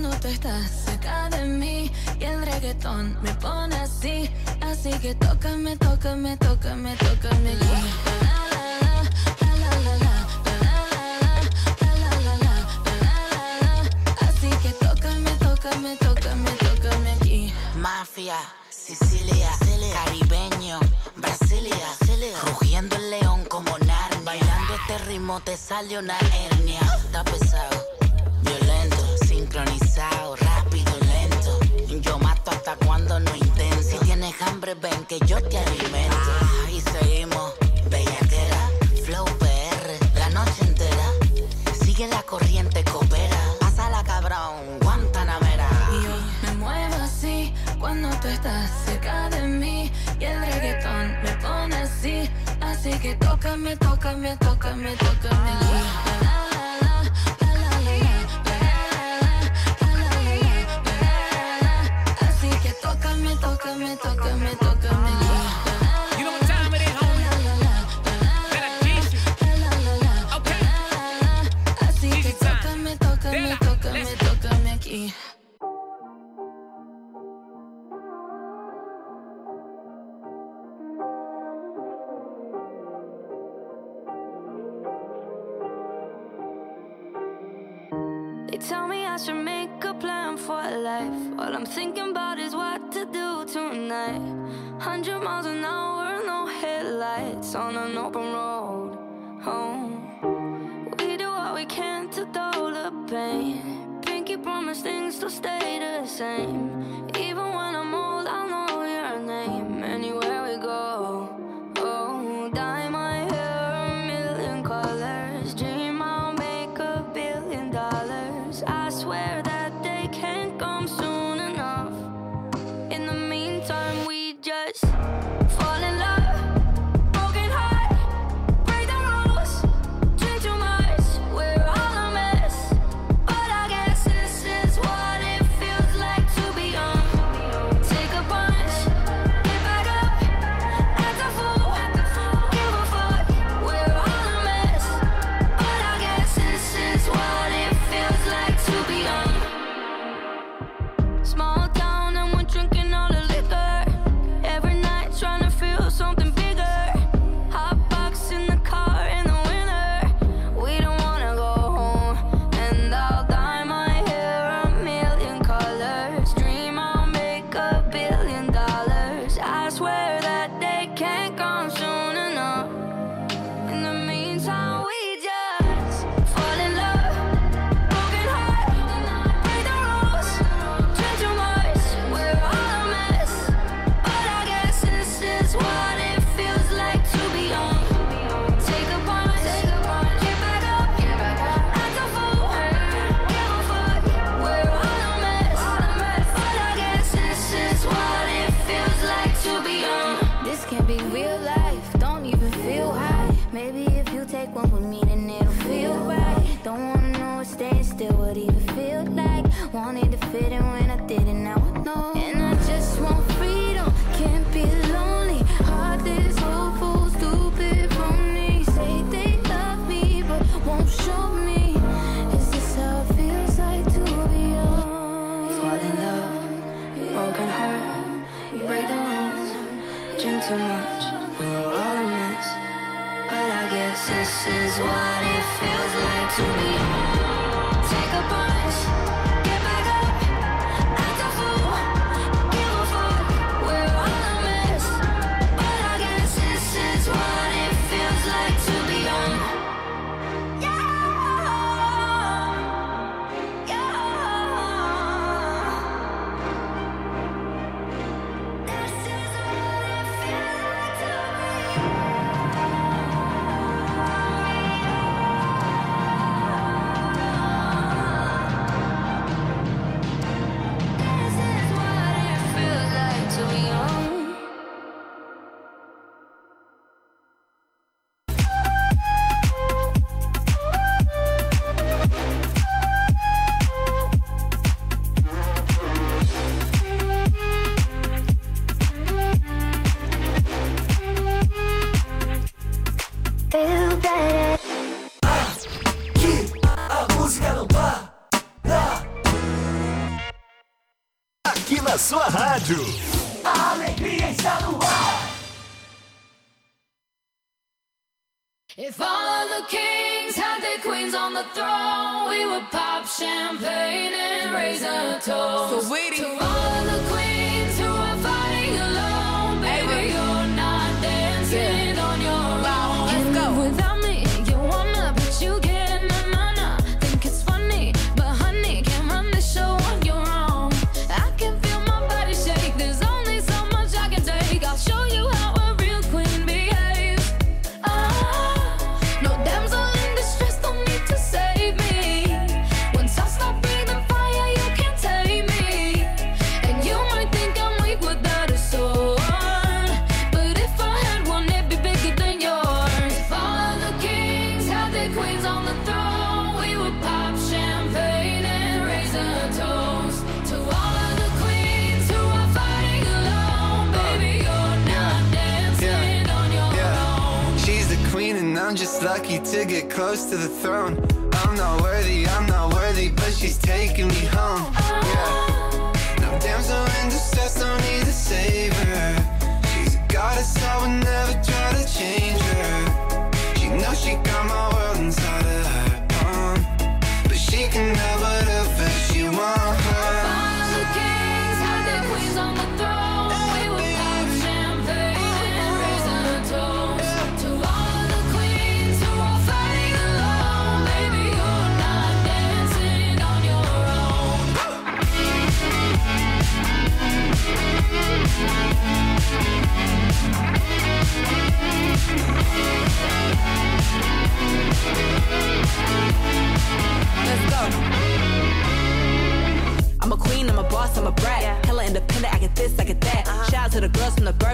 cuando tú estás cerca de mí. Y el reggaetón me pone así, así que tócame, tócame, tócame, tócame. La, Mafia, Sicilia, caribeño, Brasilia, Brasilia, rugiendo el león como Narnia, bailando este ritmo te sale una hernia, está pesado sincronizado, rápido, lento. Yo mato hasta cuando no intento. Si tienes hambre, ven que yo te alimento. Y seguimos, bellaquera, flow PR, la noche entera. Sigue la corriente, coopera. Pásala, cabrón, Guantanamera. Y yo me muevo así cuando tú estás cerca de mí. Y el reggaetón me pone así. Así que tócame, tócame, tócame, tócame. Ah. You know what time it is, homie? Teach you. Okay. They tell me I should make a plan for life. All I'm thinking about is what to do night. Hundred miles an hour, no headlights on an open road. Home. We do what we can to dull the pain. Pinky promise things still stay the same, even when I'm. the throne, we would pop champagne. close to the throne. I'm not worthy, I'm not worthy, but she's taking me home.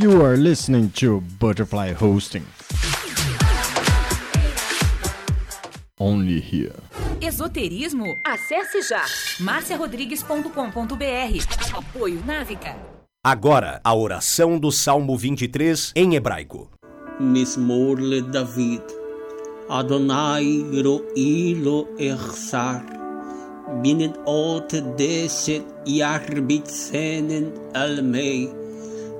You are listening to Butterfly Hosting. Only here. Esoterismo? Acesse já marciarodrigues.com.br. Apoio Návica. Agora, a oração do Salmo 23 em hebraico. Mismorle David. Adonai ro'i lo echsar. Binet ot deset yarbit senen almei.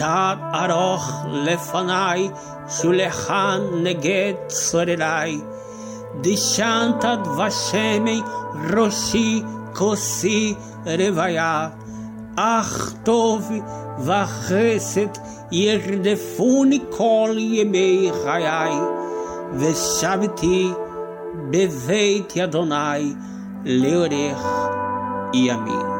Atar aroch lefanai, shulechan neget de Dishantad vashemi roshi kosi revaya. Ach tov vacheset yerdefuni kol yemei chayai. Veshaviti beveit yadonai leorech yamin.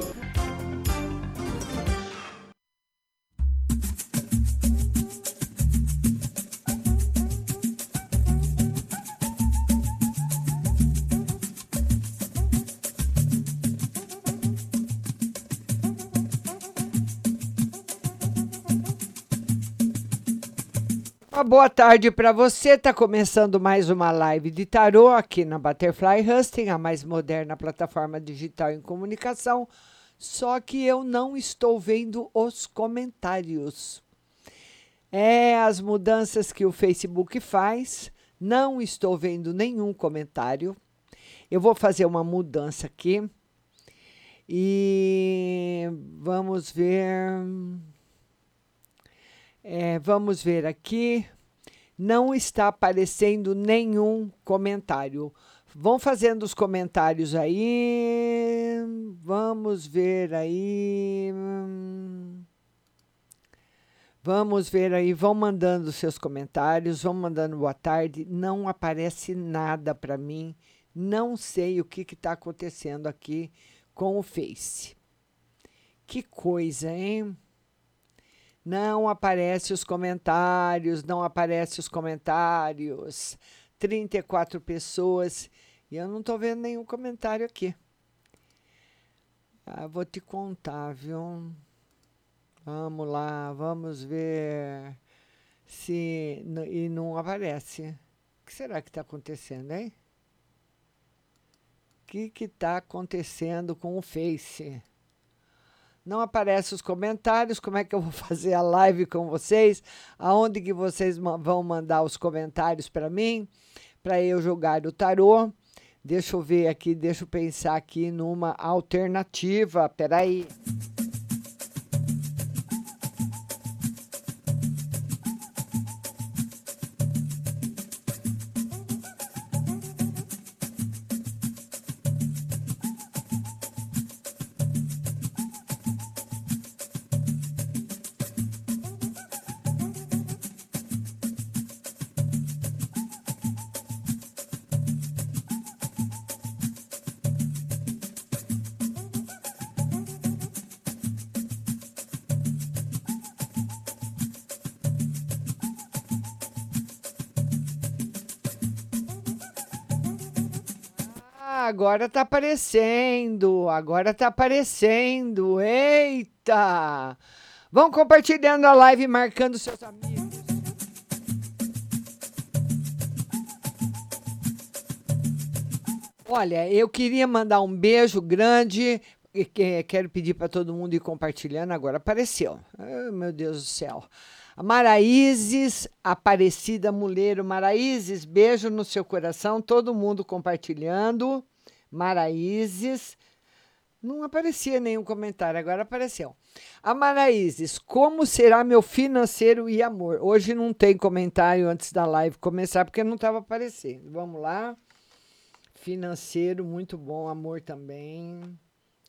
Boa tarde para você. Tá começando mais uma live de tarô aqui na Butterfly Husting, a mais moderna plataforma digital em comunicação. Só que eu não estou vendo os comentários. É as mudanças que o Facebook faz. Não estou vendo nenhum comentário. Eu vou fazer uma mudança aqui. E vamos ver. É, vamos ver aqui. Não está aparecendo nenhum comentário. Vão fazendo os comentários aí. Vamos ver aí. Vamos ver aí. Vão mandando seus comentários. Vão mandando boa tarde. Não aparece nada para mim. Não sei o que está acontecendo aqui com o Face. Que coisa, hein? Não aparece os comentários, não aparece os comentários. 34 pessoas e eu não estou vendo nenhum comentário aqui. Ah, vou te contar, viu? Vamos lá, vamos ver se e não aparece. O que será que está acontecendo, hein? O que está acontecendo com o Face? Não aparecem os comentários. Como é que eu vou fazer a live com vocês? Aonde que vocês vão mandar os comentários para mim? Para eu jogar o tarô. Deixa eu ver aqui, deixa eu pensar aqui numa alternativa. Peraí. aí. Agora tá aparecendo, agora tá aparecendo. Eita! Vão compartilhando a live, marcando seus amigos. Olha, eu queria mandar um beijo grande. Quero pedir para todo mundo ir compartilhando. Agora apareceu. Oh, meu Deus do céu. Maraízes, Aparecida Muleiro. Maraízes, beijo no seu coração. Todo mundo compartilhando. Maraízes. Não aparecia nenhum comentário, agora apareceu. A Maraízes, como será meu financeiro e amor? Hoje não tem comentário antes da live começar, porque não estava aparecendo. Vamos lá. Financeiro, muito bom. Amor também.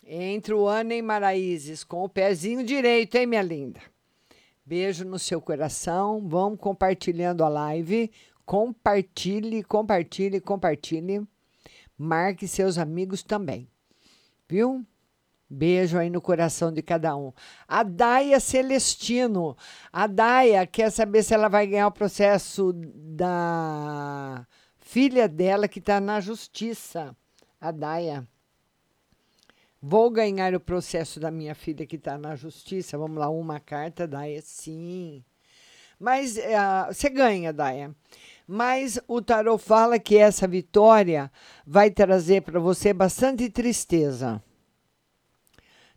Entre o ano em Maraízes, com o pezinho direito, hein, minha linda? Beijo no seu coração. Vamos compartilhando a live. Compartilhe, compartilhe, compartilhe. Marque seus amigos também. Viu? Beijo aí no coração de cada um. A Daia Celestino. A Daia quer saber se ela vai ganhar o processo da filha dela que está na justiça. A Daia. Vou ganhar o processo da minha filha que está na justiça. Vamos lá, uma carta, Daia, sim. Mas uh, você ganha, Daia. Mas o tarot fala que essa vitória vai trazer para você bastante tristeza.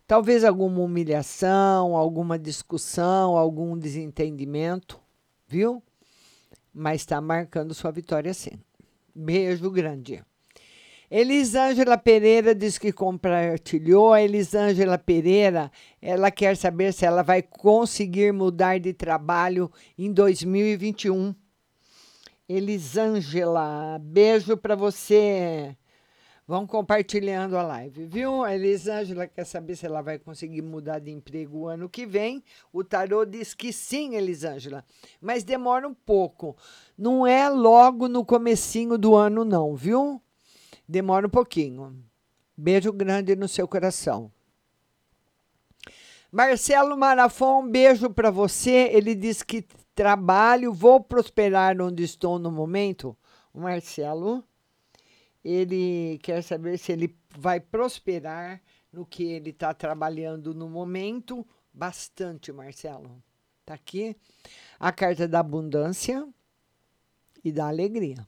Talvez alguma humilhação, alguma discussão, algum desentendimento, viu? Mas está marcando sua vitória sim. Beijo grande. Elisângela Pereira diz que compartilhou. A Elisângela Pereira, ela quer saber se ela vai conseguir mudar de trabalho em 2021. Elisângela, beijo para você. Vão compartilhando a live, viu? A Elisângela quer saber se ela vai conseguir mudar de emprego o ano que vem. O tarô diz que sim, Elisângela, mas demora um pouco. Não é logo no comecinho do ano não, viu? Demora um pouquinho. Beijo grande no seu coração. Marcelo Marafon, beijo para você. Ele diz que trabalho, vou prosperar onde estou no momento. O Marcelo, ele quer saber se ele vai prosperar no que ele está trabalhando no momento. Bastante, Marcelo. Tá aqui a carta da abundância e da alegria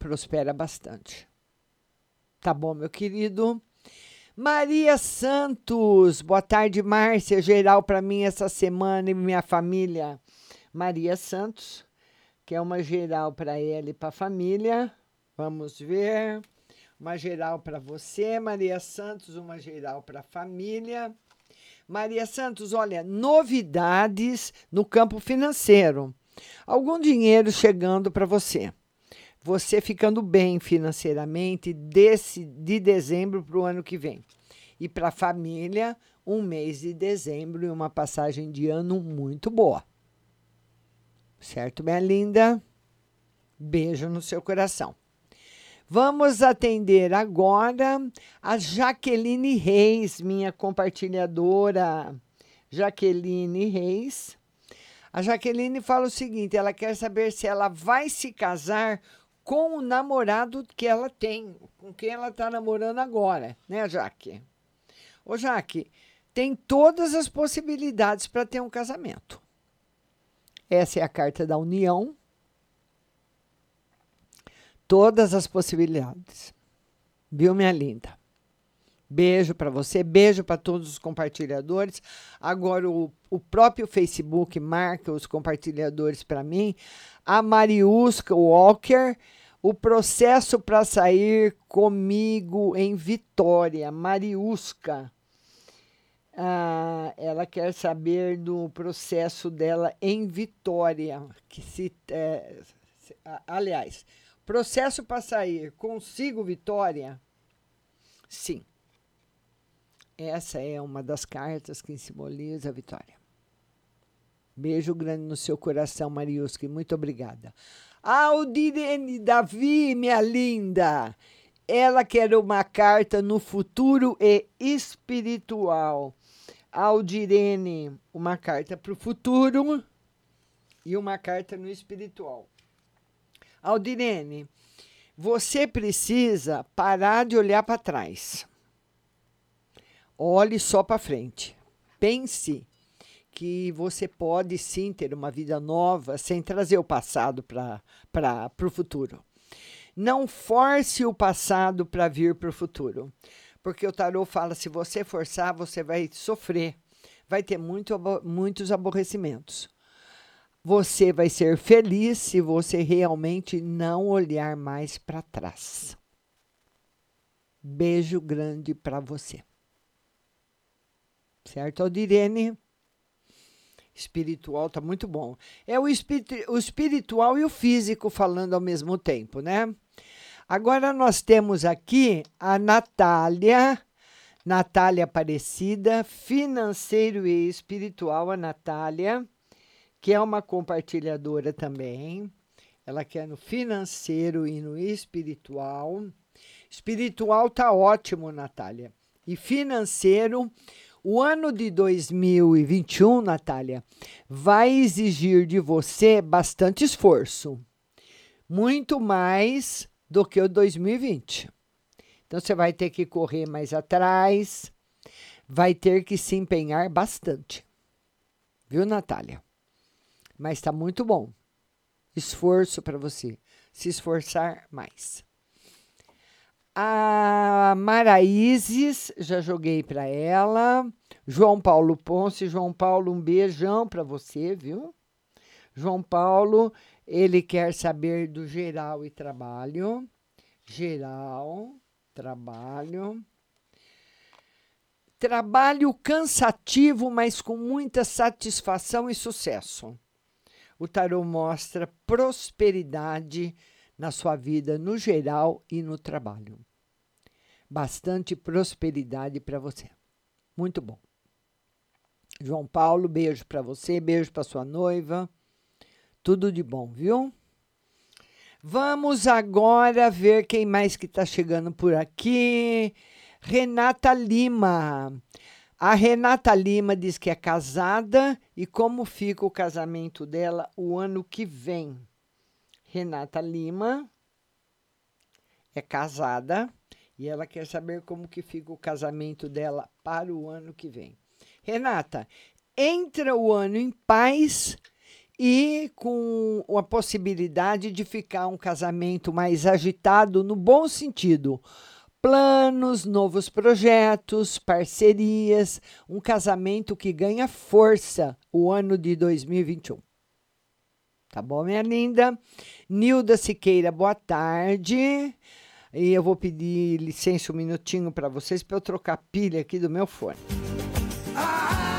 prospera bastante. Tá bom, meu querido? Maria Santos, boa tarde, Márcia. Geral para mim essa semana e minha família. Maria Santos, que é uma geral para ela e para a família. Vamos ver. Uma geral para você, Maria Santos, uma geral para a família. Maria Santos, olha, novidades no campo financeiro. Algum dinheiro chegando para você você ficando bem financeiramente desse, de dezembro para o ano que vem. E para a família, um mês de dezembro e uma passagem de ano muito boa. Certo, minha linda? Beijo no seu coração. Vamos atender agora a Jaqueline Reis, minha compartilhadora. Jaqueline Reis. A Jaqueline fala o seguinte: ela quer saber se ela vai se casar com o namorado que ela tem, com quem ela está namorando agora, né, Jaque? Ô, Jaque, tem todas as possibilidades para ter um casamento. Essa é a carta da união. Todas as possibilidades. Viu, minha linda? Beijo para você, beijo para todos os compartilhadores. Agora, o, o próprio Facebook marca os compartilhadores para mim. A Mariusca Walker o processo para sair comigo em Vitória, Mariusca. Ah, ela quer saber do processo dela em Vitória. Que se, é, se aliás, processo para sair consigo Vitória? Sim. Essa é uma das cartas que simboliza a vitória. Beijo grande no seu coração, Mariuski. Muito obrigada. Aldirene Davi, minha linda. Ela quer uma carta no futuro e espiritual. Aldirene, uma carta para o futuro e uma carta no espiritual. Aldirene, você precisa parar de olhar para trás. Olhe só para frente. Pense que você pode sim ter uma vida nova sem trazer o passado para o futuro. Não force o passado para vir para o futuro, porque o tarô fala: se você forçar, você vai sofrer, vai ter muito, muitos aborrecimentos. Você vai ser feliz se você realmente não olhar mais para trás. Beijo grande para você. Certo, Aldirene? Espiritual tá muito bom. É o, o espiritual e o físico falando ao mesmo tempo, né? Agora nós temos aqui a Natália, Natália Aparecida, financeiro e espiritual, a Natália, que é uma compartilhadora também. Ela quer no financeiro e no espiritual. Espiritual tá ótimo, Natália. E financeiro, o ano de 2021, Natália, vai exigir de você bastante esforço. Muito mais do que o 2020. Então você vai ter que correr mais atrás, vai ter que se empenhar bastante. Viu, Natália? Mas está muito bom. Esforço para você se esforçar mais. A Maraízes, já joguei para ela. João Paulo Ponce, João Paulo, um beijão para você, viu? João Paulo, ele quer saber do geral e trabalho. Geral, trabalho. Trabalho cansativo, mas com muita satisfação e sucesso. O tarô mostra prosperidade na sua vida no geral e no trabalho. Bastante prosperidade para você. Muito bom. João Paulo, beijo para você, beijo para sua noiva. Tudo de bom, viu? Vamos agora ver quem mais que está chegando por aqui. Renata Lima. A Renata Lima diz que é casada e como fica o casamento dela o ano que vem. Renata Lima é casada e ela quer saber como que fica o casamento dela para o ano que vem. Renata, entra o ano em paz e com a possibilidade de ficar um casamento mais agitado no bom sentido planos, novos projetos, parcerias, um casamento que ganha força o ano de 2021. Tá bom, minha linda? Nilda Siqueira, boa tarde. E eu vou pedir licença um minutinho para vocês para eu trocar pilha aqui do meu fone. Vamos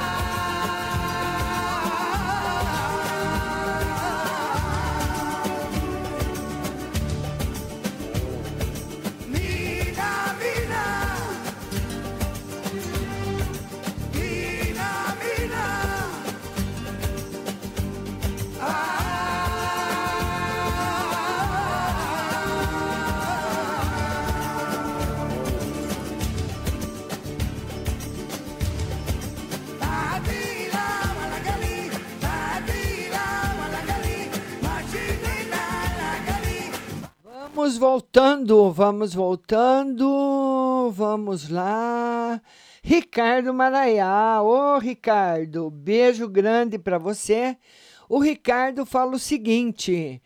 vamos voltando, vamos lá. Ricardo Maraiá, ô Ricardo, beijo grande para você. O Ricardo fala o seguinte: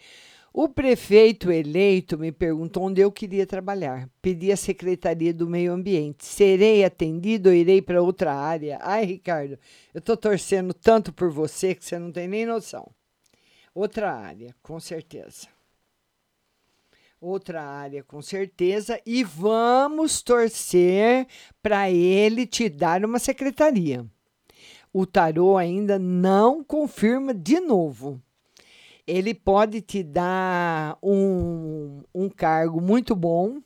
o prefeito eleito me perguntou onde eu queria trabalhar. Pedi a Secretaria do Meio Ambiente. Serei atendido ou irei para outra área? Ai, Ricardo, eu estou torcendo tanto por você que você não tem nem noção. Outra área, com certeza outra área com certeza e vamos torcer para ele te dar uma secretaria. O tarô ainda não confirma de novo. Ele pode te dar um, um cargo muito bom,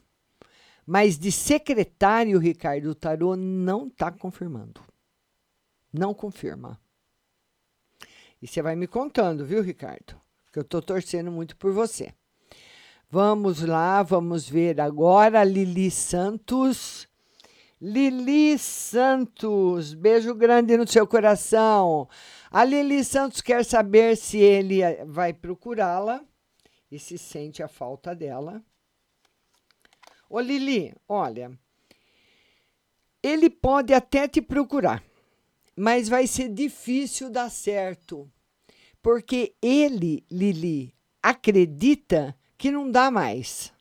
mas de secretário, Ricardo, o tarô não está confirmando. Não confirma. E você vai me contando, viu, Ricardo? Que eu estou torcendo muito por você. Vamos lá, vamos ver agora Lili Santos. Lili Santos, beijo grande no seu coração. A Lili Santos quer saber se ele eh, vai procurá-la e se sente a falta dela. Ô Lili, olha, ele pode até te procurar, mas vai ser difícil dar certo, porque ele, Lili, acredita que não dá mais.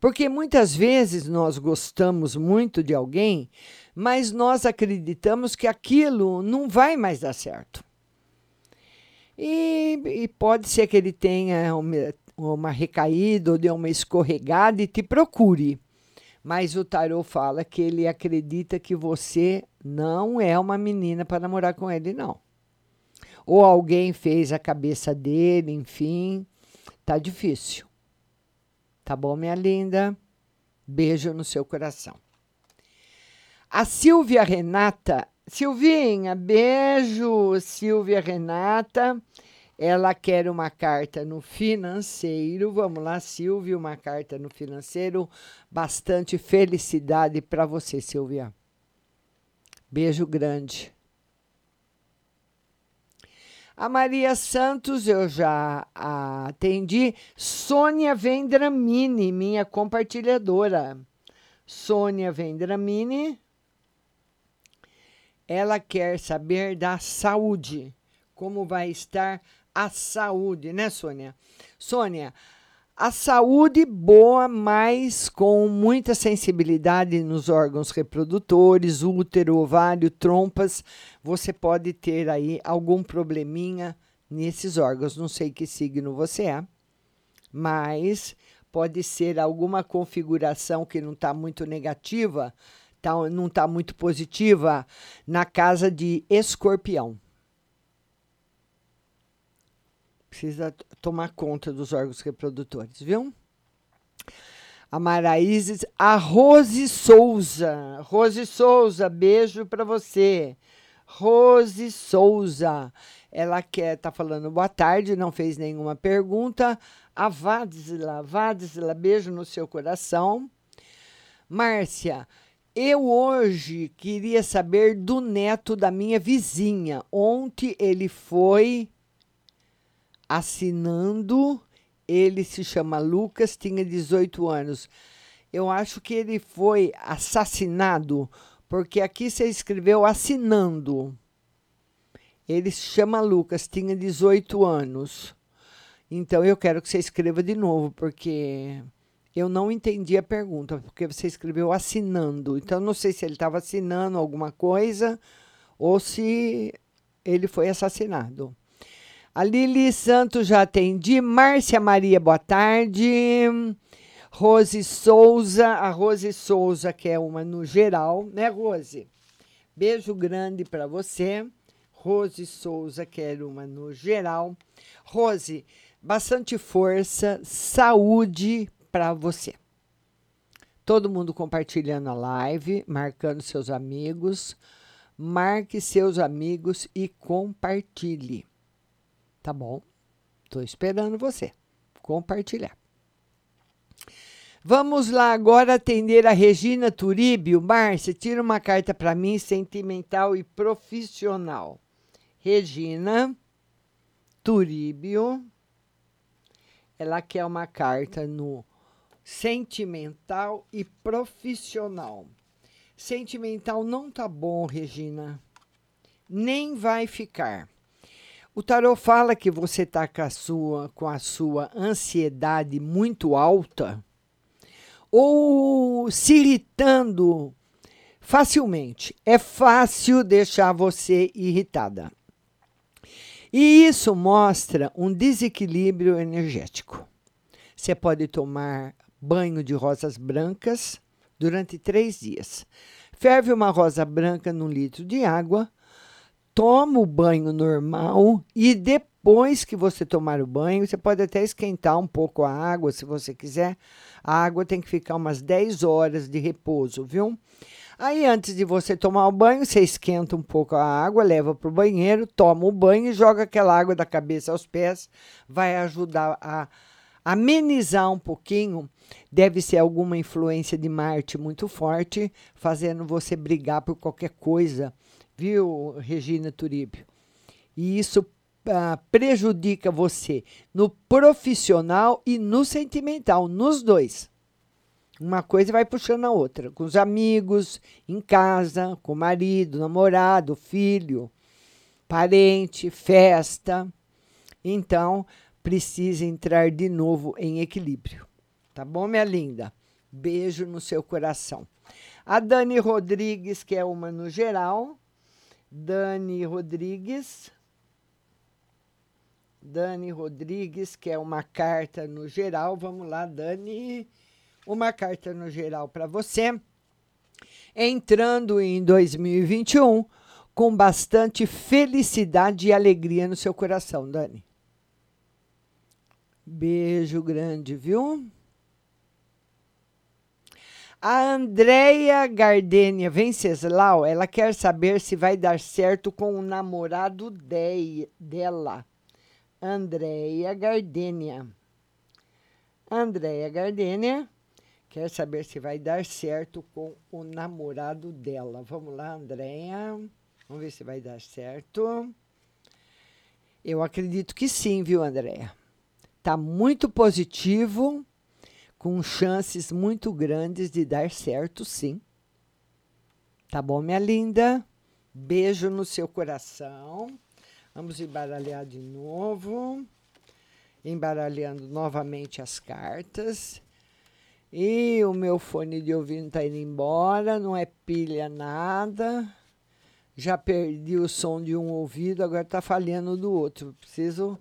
Porque muitas vezes nós gostamos muito de alguém, mas nós acreditamos que aquilo não vai mais dar certo. E, e pode ser que ele tenha uma, uma recaída ou dê uma escorregada e te procure. Mas o tarô fala que ele acredita que você não é uma menina para namorar com ele, não. Ou alguém fez a cabeça dele, enfim. Tá difícil. Tá bom, minha linda? Beijo no seu coração. A Silvia Renata, Silvinha, beijo, Silvia Renata. Ela quer uma carta no financeiro. Vamos lá, Silvia, uma carta no financeiro. Bastante felicidade para você, Silvia. Beijo grande. A Maria Santos eu já atendi. Sônia Vendramini, minha compartilhadora. Sônia Vendramini. Ela quer saber da saúde. Como vai estar a saúde, né, Sônia? Sônia, a saúde boa, mas com muita sensibilidade nos órgãos reprodutores, útero, ovário, trompas, você pode ter aí algum probleminha nesses órgãos. Não sei que signo você é, mas pode ser alguma configuração que não está muito negativa, tá, não está muito positiva na casa de escorpião. Precisa tomar conta dos órgãos reprodutores, viu? A Maraízes, a Rose Souza. Rose Souza, beijo para você. Rose Souza. Ela quer, tá falando boa tarde, não fez nenhuma pergunta. A Vadzila, Vadzila, beijo no seu coração. Márcia, eu hoje queria saber do neto da minha vizinha. Ontem ele foi assinando. Ele se chama Lucas, tinha 18 anos. Eu acho que ele foi assassinado, porque aqui você escreveu assinando. Ele se chama Lucas, tinha 18 anos. Então eu quero que você escreva de novo, porque eu não entendi a pergunta, porque você escreveu assinando. Então não sei se ele estava assinando alguma coisa ou se ele foi assassinado. A Lili Santos já atendi. Márcia Maria, boa tarde. Rose Souza, a Rose Souza, que é uma no geral, né, Rose? Beijo grande para você. Rose Souza, que é uma no geral. Rose, bastante força, saúde para você. Todo mundo compartilhando a live, marcando seus amigos. Marque seus amigos e compartilhe. Tá bom? Estou esperando você compartilhar. Vamos lá agora atender a Regina Turíbio. Márcia, tira uma carta para mim, sentimental e profissional. Regina Turíbio. Ela quer uma carta no sentimental e profissional. Sentimental não tá bom, Regina. Nem vai ficar. O tarot fala que você está com a sua, com a sua ansiedade muito alta ou se irritando facilmente. É fácil deixar você irritada. E isso mostra um desequilíbrio energético. Você pode tomar banho de rosas brancas durante três dias. Ferve uma rosa branca num litro de água toma o banho normal e depois que você tomar o banho, você pode até esquentar um pouco a água, se você quiser. A água tem que ficar umas 10 horas de repouso, viu? Aí, antes de você tomar o banho, você esquenta um pouco a água, leva para o banheiro, toma o banho e joga aquela água da cabeça aos pés. Vai ajudar a amenizar um pouquinho. Deve ser alguma influência de Marte muito forte, fazendo você brigar por qualquer coisa viu, Regina Turíbio? E isso ah, prejudica você no profissional e no sentimental, nos dois. Uma coisa vai puxando a outra, com os amigos, em casa, com o marido, namorado, filho, parente, festa. Então, precisa entrar de novo em equilíbrio. Tá bom, minha linda? Beijo no seu coração. A Dani Rodrigues, que é uma no geral, Dani Rodrigues. Dani Rodrigues, que é uma carta no geral. Vamos lá, Dani. Uma carta no geral para você. Entrando em 2021 com bastante felicidade e alegria no seu coração, Dani. Beijo grande, viu? A Andrea Gardenia Venceslau, ela quer saber se vai dar certo com o namorado de, dela. Andrea Gardenia. Andrea Gardenia quer saber se vai dar certo com o namorado dela. Vamos lá, Andrea. Vamos ver se vai dar certo. Eu acredito que sim, viu, Andrea? Tá muito positivo com chances muito grandes de dar certo, sim. Tá bom, minha linda? Beijo no seu coração. Vamos embaralhar de novo. Embaralhando novamente as cartas. E o meu fone de ouvido está indo embora, não é pilha nada. Já perdi o som de um ouvido, agora está falhando do outro. Preciso.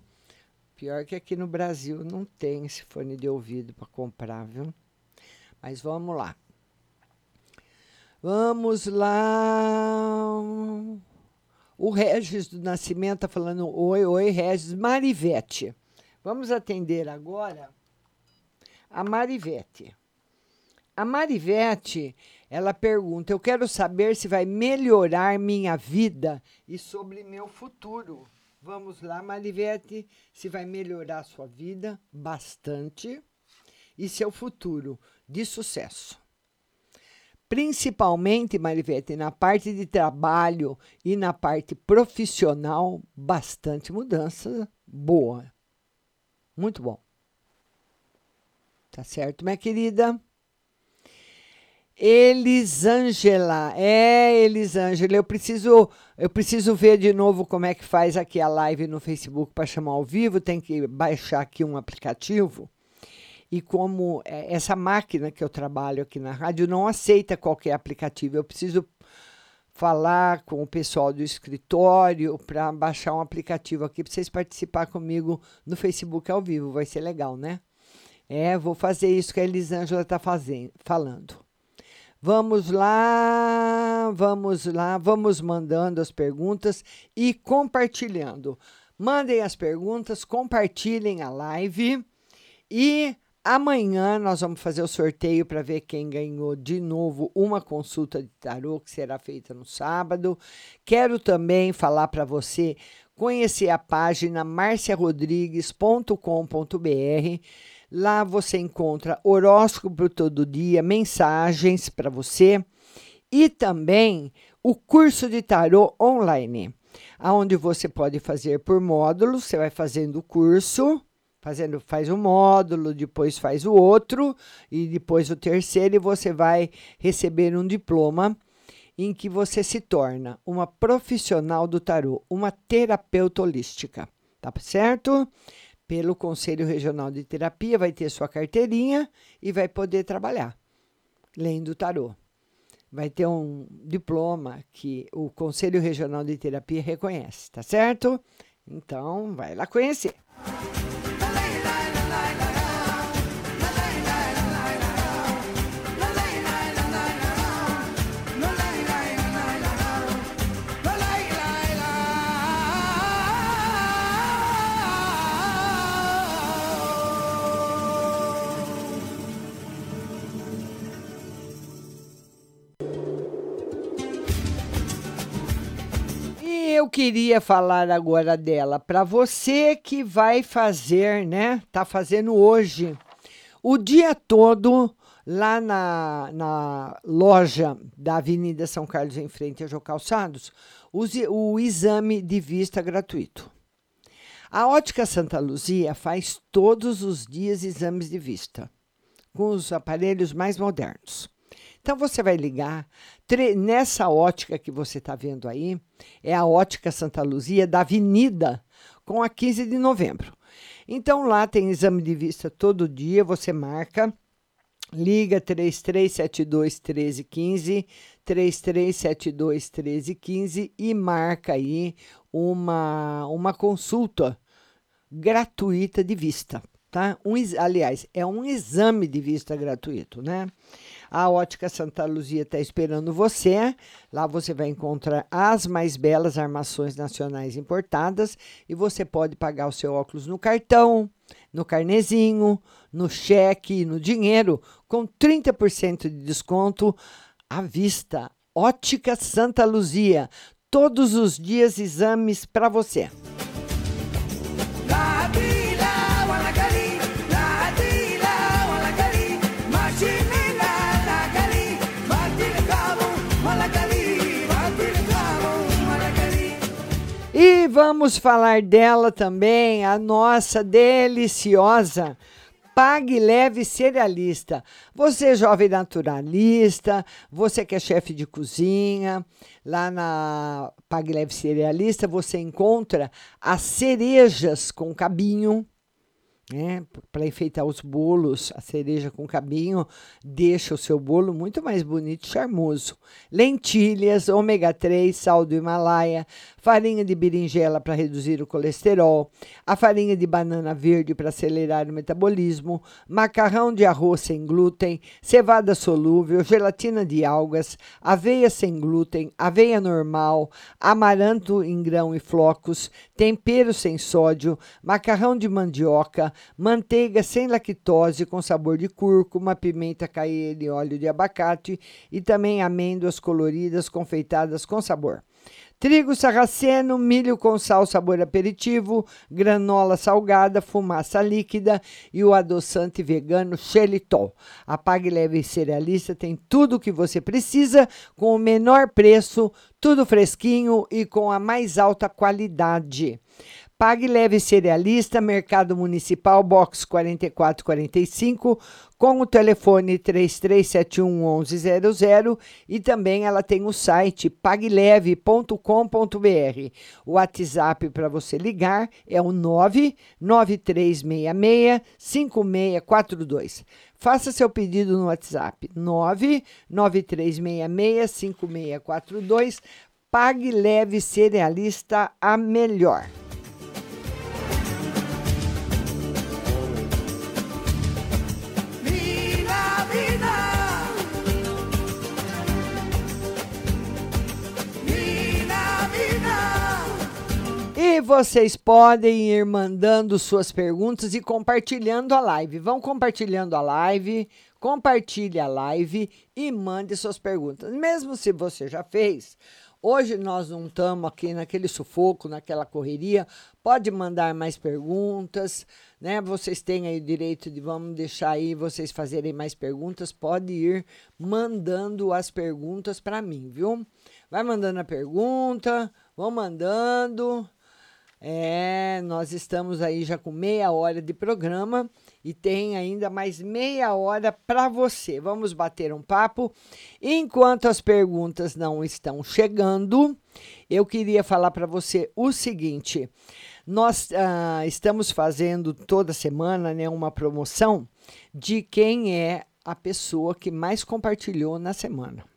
Pior que aqui no Brasil não tem esse fone de ouvido para comprar, viu? Mas vamos lá. Vamos lá. O Regis do Nascimento está falando: Oi, oi, Regis. Marivete. Vamos atender agora a Marivete. A Marivete, ela pergunta: Eu quero saber se vai melhorar minha vida e sobre meu futuro. Vamos lá, Marivete, se vai melhorar sua vida bastante e seu futuro de sucesso. Principalmente, Marivete, na parte de trabalho e na parte profissional, bastante mudança boa. Muito bom. Tá certo, minha querida? Elisângela, é Elisângela, eu preciso, eu preciso ver de novo como é que faz aqui a live no Facebook para chamar ao vivo, tem que baixar aqui um aplicativo. E como é, essa máquina que eu trabalho aqui na rádio não aceita qualquer aplicativo, eu preciso falar com o pessoal do escritório para baixar um aplicativo aqui para vocês participar comigo no Facebook ao vivo, vai ser legal, né? É, vou fazer isso que a Elisângela está falando. Vamos lá, vamos lá, vamos mandando as perguntas e compartilhando. Mandem as perguntas, compartilhem a live e amanhã nós vamos fazer o sorteio para ver quem ganhou de novo uma consulta de tarô que será feita no sábado. Quero também falar para você conhecer a página marciarodrigues.com.br Lá você encontra horóscopo todo dia, mensagens para você e também o curso de tarô online, aonde você pode fazer por módulos, você vai fazendo o curso, fazendo faz um módulo, depois faz o outro e depois o terceiro e você vai receber um diploma em que você se torna uma profissional do tarô, uma terapeuta holística, tá certo? Pelo Conselho Regional de Terapia, vai ter sua carteirinha e vai poder trabalhar lendo tarô. Vai ter um diploma que o Conselho Regional de Terapia reconhece, tá certo? Então, vai lá conhecer. Eu queria falar agora dela para você que vai fazer, né? Tá fazendo hoje o dia todo lá na, na loja da Avenida São Carlos, em frente a Jô Calçados, use o exame de vista gratuito. A Ótica Santa Luzia faz todos os dias exames de vista, com os aparelhos mais modernos. Então você vai ligar nessa ótica que você está vendo aí, é a ótica Santa Luzia da Avenida, com a 15 de novembro. Então lá tem exame de vista todo dia, você marca, liga 3372 1315, 3372 1315 e marca aí uma, uma consulta gratuita de vista, tá? Um, aliás, é um exame de vista gratuito, né? A Ótica Santa Luzia está esperando você. Lá você vai encontrar as mais belas armações nacionais importadas e você pode pagar o seu óculos no cartão, no carnezinho, no cheque, no dinheiro, com 30% de desconto à vista. Ótica Santa Luzia. Todos os dias exames para você. E vamos falar dela também, a nossa deliciosa Pague Leve Cerealista. Você é jovem naturalista, você que é chefe de cozinha, lá na Pague Leve Cerealista você encontra as cerejas com cabinho, né, para enfeitar os bolos, a cereja com cabinho deixa o seu bolo muito mais bonito e charmoso. Lentilhas, ômega 3, sal do Himalaia, farinha de berinjela para reduzir o colesterol, a farinha de banana verde para acelerar o metabolismo, macarrão de arroz sem glúten, cevada solúvel, gelatina de algas, aveia sem glúten, aveia normal, amaranto em grão e flocos, tempero sem sódio, macarrão de mandioca, manteiga sem lactose com sabor de cúrcuma, pimenta caída e óleo de abacate e também amêndoas coloridas confeitadas com sabor. Trigo sarraceno, milho com sal sabor aperitivo, granola salgada, fumaça líquida e o adoçante vegano xelitol. A Pague Leve Cerealista tem tudo o que você precisa com o menor preço, tudo fresquinho e com a mais alta qualidade. Pague Leve Cerealista, Mercado Municipal, box 4445, com o telefone 3371 1100 e também ela tem o site pagleve.com.br. O WhatsApp para você ligar é o 99366 5642. Faça seu pedido no WhatsApp 99366 5642. Pague Leve Cerealista a melhor. E vocês podem ir mandando suas perguntas e compartilhando a live. Vão compartilhando a live, compartilhe a live e mande suas perguntas. Mesmo se você já fez, hoje nós não estamos aqui naquele sufoco, naquela correria. Pode mandar mais perguntas, né? Vocês têm aí o direito de vamos deixar aí vocês fazerem mais perguntas. Pode ir mandando as perguntas para mim, viu? Vai mandando a pergunta, vão mandando. É, nós estamos aí já com meia hora de programa e tem ainda mais meia hora para você. Vamos bater um papo. Enquanto as perguntas não estão chegando, eu queria falar para você o seguinte: nós ah, estamos fazendo toda semana né, uma promoção de quem é a pessoa que mais compartilhou na semana.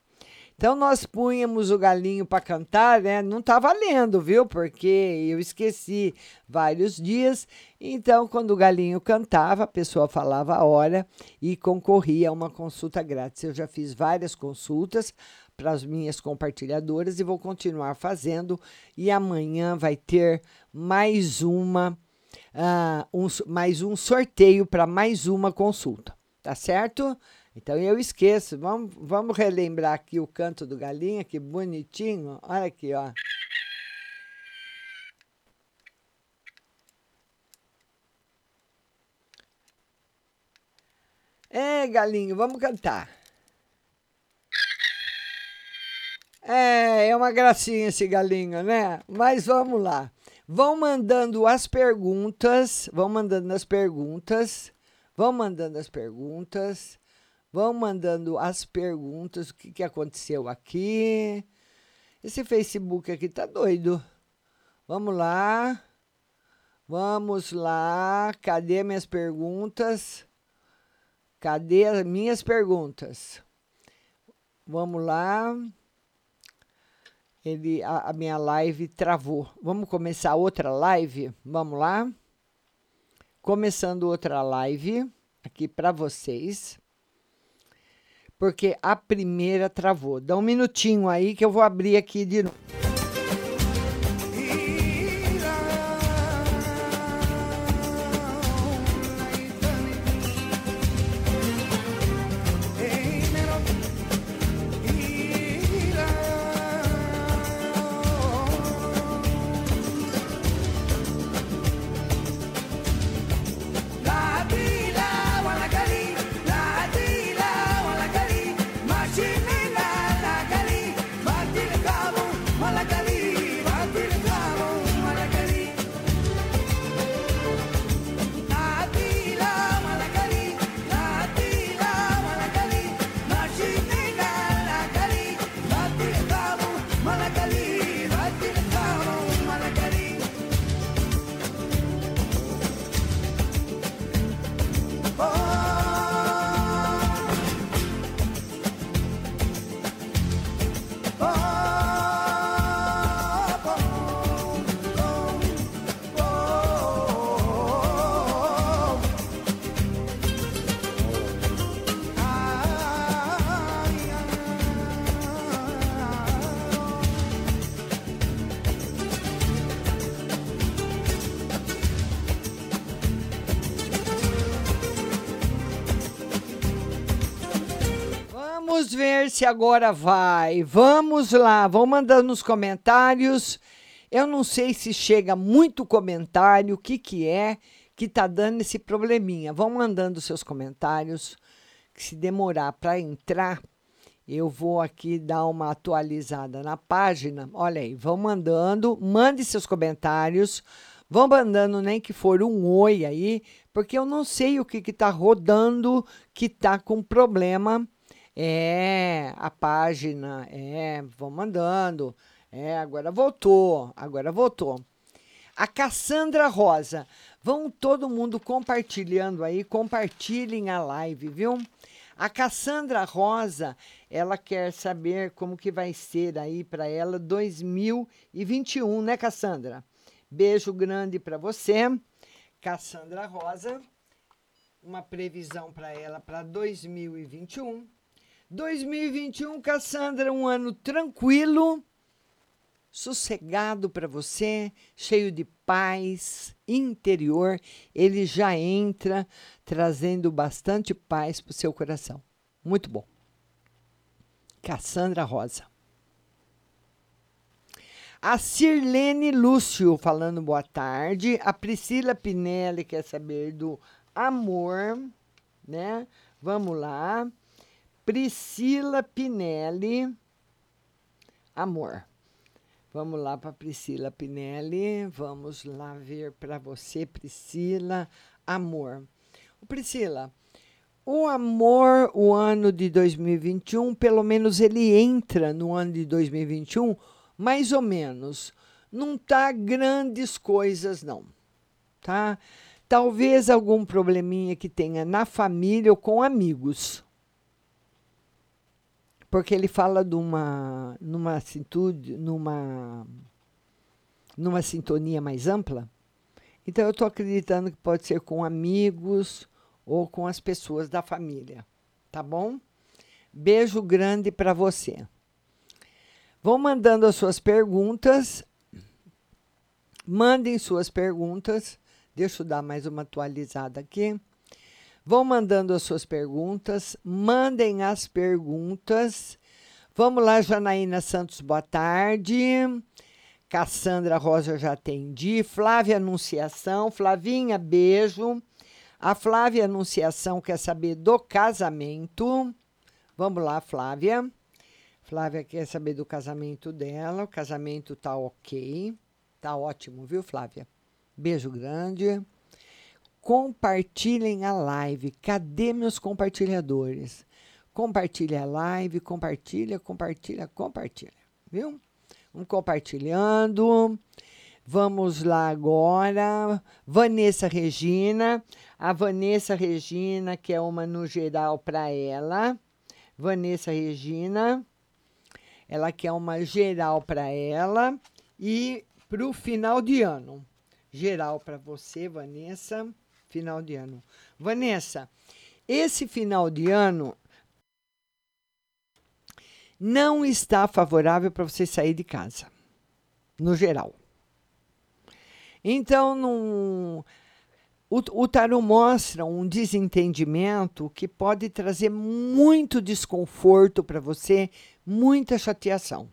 Então nós punhamos o galinho para cantar, né? Não tá valendo, viu? Porque eu esqueci vários dias. Então, quando o galinho cantava, a pessoa falava a hora e concorria a uma consulta grátis. Eu já fiz várias consultas para as minhas compartilhadoras e vou continuar fazendo. E amanhã vai ter mais uma, uh, um, mais um sorteio para mais uma consulta, tá certo? Então eu esqueço. Vamos, vamos relembrar aqui o canto do galinha, que bonitinho. Olha aqui, ó. É, galinho, vamos cantar. É, é uma gracinha esse galinho, né? Mas vamos lá. Vão mandando as perguntas, vão mandando as perguntas, vão mandando as perguntas. Vão mandando as perguntas, o que, que aconteceu aqui. Esse Facebook aqui tá doido. Vamos lá. Vamos lá. Cadê minhas perguntas? Cadê as minhas perguntas? Vamos lá. Ele, a, a minha live travou. Vamos começar outra live? Vamos lá. Começando outra live aqui para vocês porque a primeira travou. Dá um minutinho aí que eu vou abrir aqui de novo. Se agora vai. Vamos lá, vão mandando nos comentários. Eu não sei se chega muito comentário, o que, que é que tá dando esse probleminha. Vão mandando seus comentários, que se demorar para entrar, eu vou aqui dar uma atualizada na página. Olha aí, vão mandando, mande seus comentários. Vão mandando nem que for um oi aí, porque eu não sei o que está rodando que está com problema. É, a página, é, vão mandando. É, agora voltou, agora voltou. A Cassandra Rosa, vão todo mundo compartilhando aí, compartilhem a live, viu? A Cassandra Rosa, ela quer saber como que vai ser aí para ela 2021, né, Cassandra? Beijo grande para você. Cassandra Rosa, uma previsão para ela para 2021. 2021, Cassandra, um ano tranquilo, sossegado para você, cheio de paz interior. Ele já entra trazendo bastante paz para o seu coração. Muito bom. Cassandra Rosa. A Sirlene Lúcio falando boa tarde. A Priscila Pinelli quer saber do amor, né? Vamos lá. Priscila Pinelli. Amor. Vamos lá para Priscila Pinelli. Vamos lá ver para você, Priscila. Amor. Priscila, o amor, o ano de 2021, pelo menos ele entra no ano de 2021 mais ou menos. Não tá grandes coisas, não. Tá? Talvez algum probleminha que tenha na família ou com amigos. Porque ele fala numa, cintude, numa, numa sintonia mais ampla. Então, eu estou acreditando que pode ser com amigos ou com as pessoas da família. Tá bom? Beijo grande para você. Vão mandando as suas perguntas. Mandem suas perguntas. Deixa eu dar mais uma atualizada aqui. Vão mandando as suas perguntas. Mandem as perguntas. Vamos lá, Janaína Santos, boa tarde. Cassandra Rosa, já atendi. Flávia Anunciação. Flavinha, beijo. A Flávia Anunciação quer saber do casamento. Vamos lá, Flávia. Flávia quer saber do casamento dela. O casamento tá ok. Tá ótimo, viu, Flávia? Beijo grande. Compartilhem a live. Cadê meus compartilhadores? Compartilha a live, compartilha, compartilha, compartilha. Viu? Vamos compartilhando. Vamos lá agora. Vanessa Regina. A Vanessa Regina, que é uma no geral para ela. Vanessa Regina. Ela quer uma geral para ela e para o final de ano. Geral para você, Vanessa, final de ano. Vanessa, esse final de ano não está favorável para você sair de casa, no geral. Então, o, o tarot mostra um desentendimento que pode trazer muito desconforto para você, muita chateação.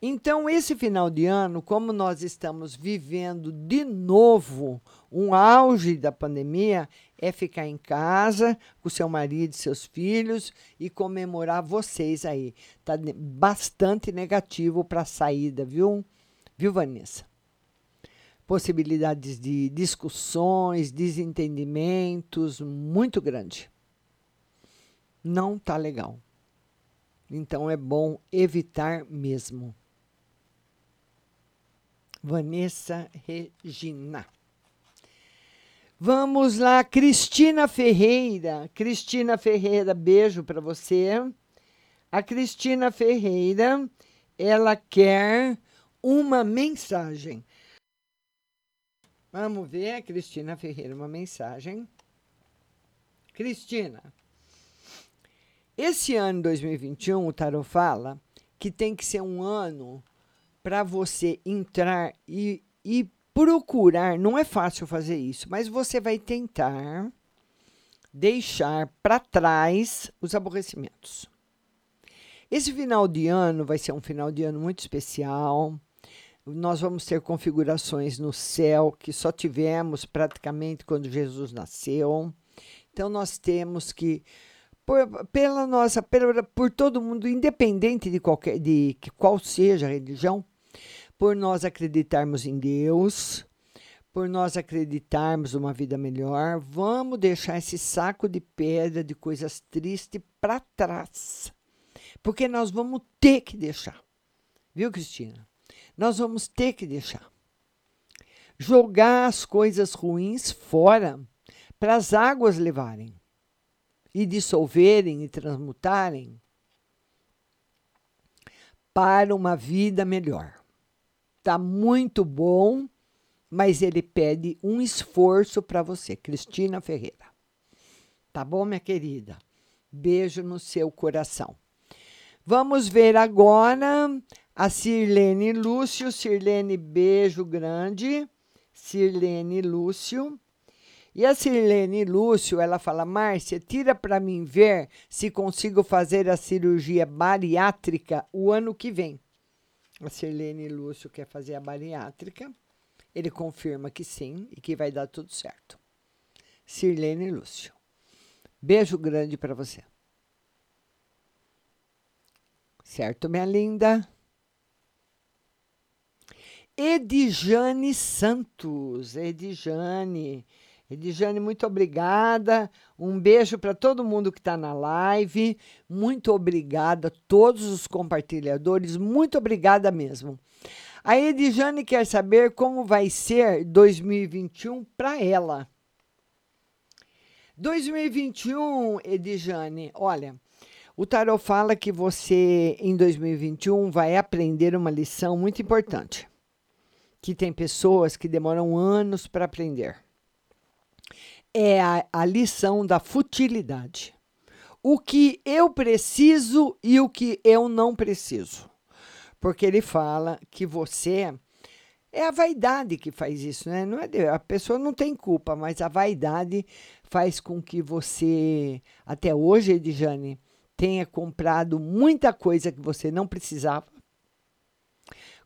Então, esse final de ano, como nós estamos vivendo de novo um auge da pandemia, é ficar em casa com seu marido e seus filhos e comemorar vocês aí. Tá bastante negativo para a saída, viu? Viu, Vanessa? Possibilidades de discussões, desentendimentos muito grande. Não tá legal. Então é bom evitar mesmo. Vanessa Regina. Vamos lá, Cristina Ferreira. Cristina Ferreira, beijo para você. A Cristina Ferreira, ela quer uma mensagem. Vamos ver, Cristina Ferreira, uma mensagem. Cristina, esse ano 2021, o Tarot fala que tem que ser um ano para você entrar e, e procurar. Não é fácil fazer isso, mas você vai tentar deixar para trás os aborrecimentos. Esse final de ano vai ser um final de ano muito especial. Nós vamos ter configurações no céu que só tivemos praticamente quando Jesus nasceu. Então nós temos que por, pela nossa, pela, por todo mundo, independente de qualquer de qual seja a religião, por nós acreditarmos em Deus, por nós acreditarmos uma vida melhor, vamos deixar esse saco de pedra de coisas tristes para trás. Porque nós vamos ter que deixar. Viu, Cristina? Nós vamos ter que deixar. Jogar as coisas ruins fora para as águas levarem e dissolverem e transmutarem para uma vida melhor. Tá muito bom, mas ele pede um esforço para você, Cristina Ferreira. Tá bom, minha querida? Beijo no seu coração. Vamos ver agora a Sirlene Lúcio. Sirlene, beijo grande. Sirlene Lúcio. E a Sirlene Lúcio, ela fala: Márcia, tira para mim ver se consigo fazer a cirurgia bariátrica o ano que vem. A Sirlene Lúcio quer fazer a bariátrica. Ele confirma que sim e que vai dar tudo certo. Sirlene Lúcio. Beijo grande para você. Certo, minha linda? Edjane Santos. Edjane. Edjane, muito obrigada. Um beijo para todo mundo que está na live. Muito obrigada a todos os compartilhadores. Muito obrigada mesmo. A Edjane quer saber como vai ser 2021 para ela. 2021, Edjane, olha, o Tarot fala que você em 2021 vai aprender uma lição muito importante. Que tem pessoas que demoram anos para aprender é a, a lição da futilidade. O que eu preciso e o que eu não preciso. Porque ele fala que você é a vaidade que faz isso, né? Não é, a pessoa não tem culpa, mas a vaidade faz com que você, até hoje, Edjane, tenha comprado muita coisa que você não precisava,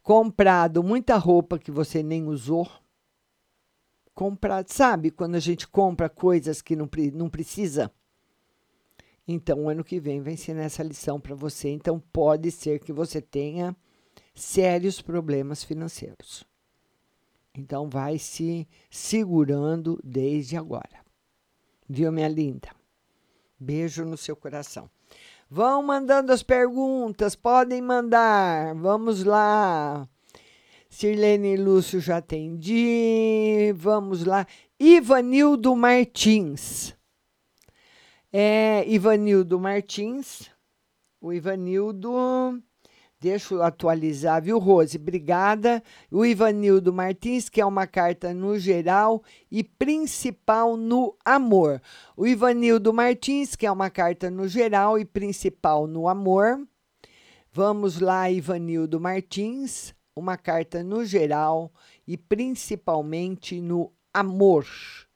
comprado muita roupa que você nem usou, comprar, sabe, quando a gente compra coisas que não, não precisa? Então, ano que vem vai ser nessa lição para você. Então, pode ser que você tenha sérios problemas financeiros. Então, vai se segurando desde agora. Viu, minha linda? Beijo no seu coração. Vão mandando as perguntas, podem mandar. Vamos lá. Sirlene Lúcio já atendi. Vamos lá. Ivanildo Martins. É, Ivanildo Martins. O Ivanildo. Deixa eu atualizar, viu, Rose? Obrigada. O Ivanildo Martins, que é uma carta no geral e principal no amor. O Ivanildo Martins, que é uma carta no geral e principal no amor. Vamos lá, Ivanildo Martins uma carta no geral e principalmente no amor.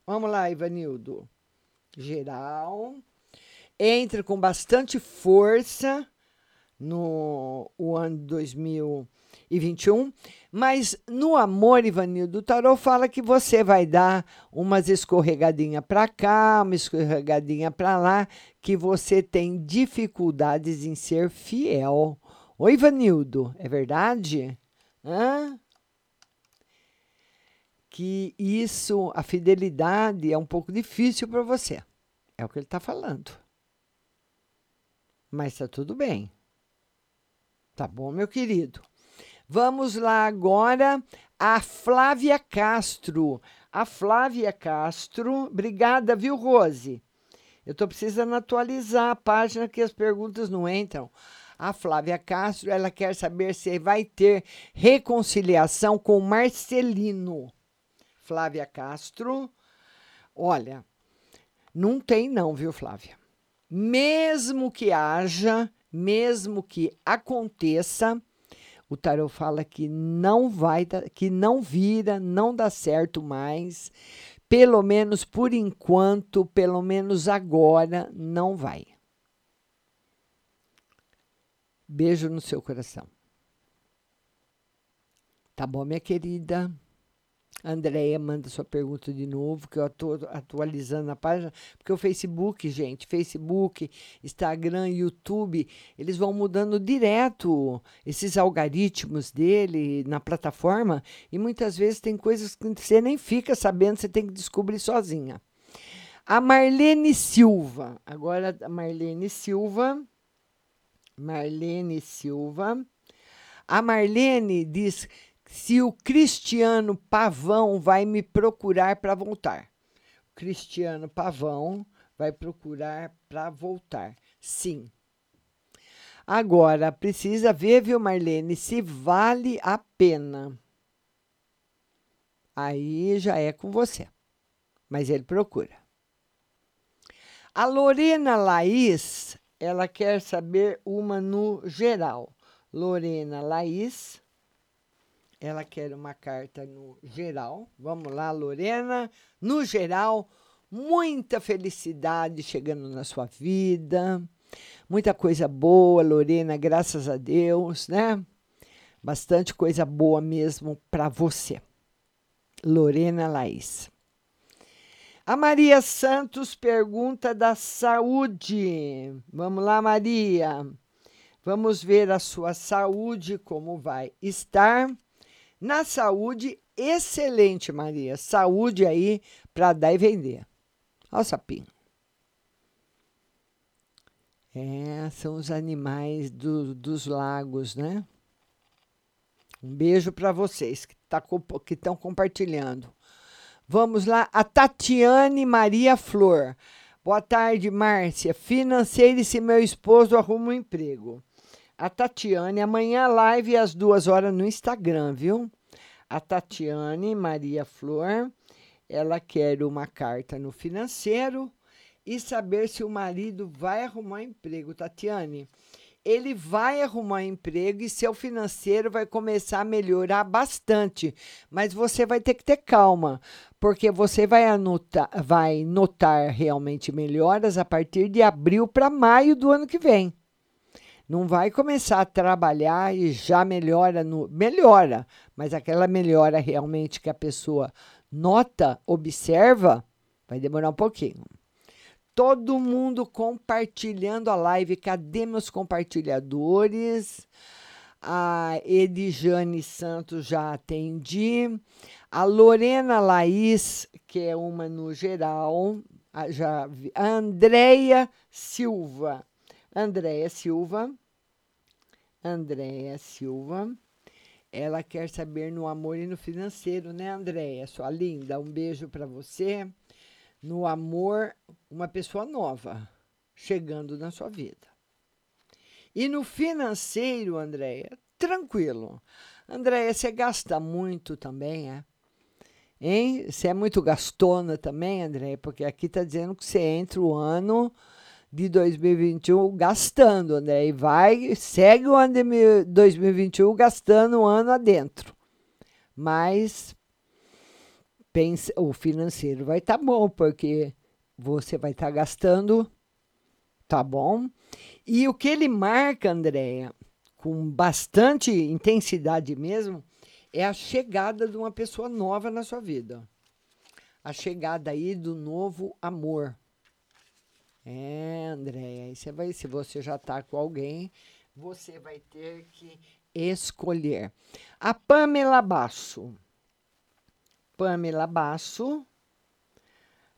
Vamos lá, Ivanildo. Geral. Entre com bastante força no o ano 2021, mas no amor, Ivanildo, o tarot fala que você vai dar umas escorregadinha para cá, uma escorregadinha para lá, que você tem dificuldades em ser fiel. Oi, Ivanildo, é verdade? Hã? Que isso, a fidelidade é um pouco difícil para você. É o que ele está falando. Mas está tudo bem. Tá bom, meu querido? Vamos lá agora a Flávia Castro. A Flávia Castro, obrigada, viu, Rose? Eu estou precisando atualizar a página que as perguntas não entram. A Flávia Castro, ela quer saber se vai ter reconciliação com Marcelino. Flávia Castro, olha, não tem não, viu, Flávia? Mesmo que haja, mesmo que aconteça, o tarot fala que não vai, que não vira, não dá certo mais. Pelo menos por enquanto, pelo menos agora, não vai. Beijo no seu coração. Tá bom, minha querida? Andréia manda sua pergunta de novo, que eu estou atualizando a página, porque o Facebook, gente, Facebook, Instagram, YouTube, eles vão mudando direto esses algoritmos dele na plataforma e muitas vezes tem coisas que você nem fica sabendo, você tem que descobrir sozinha. A Marlene Silva, agora a Marlene Silva, Marlene Silva. A Marlene diz se o Cristiano Pavão vai me procurar para voltar. O Cristiano Pavão vai procurar para voltar. Sim. Agora, precisa ver, viu, Marlene, se vale a pena. Aí já é com você. Mas ele procura. A Lorena Laís, ela quer saber uma no geral. Lorena Laís ela quer uma carta no geral. Vamos lá, Lorena. No geral, muita felicidade chegando na sua vida. Muita coisa boa, Lorena, graças a Deus, né? Bastante coisa boa mesmo para você. Lorena Laís. A Maria Santos pergunta da saúde. Vamos lá, Maria. Vamos ver a sua saúde, como vai estar. Na saúde, excelente, Maria. Saúde aí para dar e vender. Olha o sapinho. É, são os animais do, dos lagos, né? Um beijo para vocês que tá, estão compartilhando. Vamos lá, a Tatiane Maria Flor. Boa tarde, Márcia. Financeira se meu esposo arruma um emprego a Tatiane. Amanhã live às duas horas no Instagram, viu? A Tatiane Maria Flor, ela quer uma carta no financeiro e saber se o marido vai arrumar emprego. Tatiane, ele vai arrumar emprego e seu financeiro vai começar a melhorar bastante. Mas você vai ter que ter calma, porque você vai, anotar, vai notar realmente melhoras a partir de abril para maio do ano que vem. Não vai começar a trabalhar e já melhora no melhora, mas aquela melhora realmente que a pessoa nota, observa, vai demorar um pouquinho. Todo mundo compartilhando a live. Cadê meus compartilhadores? A Edjane Santos já atendi. A Lorena Laís, que é uma no geral, já vi. A Andréia Silva Andréia Silva. Andréia Silva. Ela quer saber no amor e no financeiro, né, Andréia? Sua linda, um beijo para você. No amor, uma pessoa nova chegando na sua vida. E no financeiro, Andréia, tranquilo. Andréia, você gasta muito também, é? Hein? Você é muito gastona também, Andréia? Porque aqui está dizendo que você entra o ano de 2021 gastando, né? E vai, segue o ano de 2021 gastando um ano adentro. Mas pense, o financeiro vai estar tá bom, porque você vai estar tá gastando, tá bom? E o que ele marca, Andréia, com bastante intensidade mesmo, é a chegada de uma pessoa nova na sua vida. A chegada aí do novo amor é, Andréia, você vai, se você já está com alguém, você vai ter que escolher. A Pamela Basso. Pamela Basso.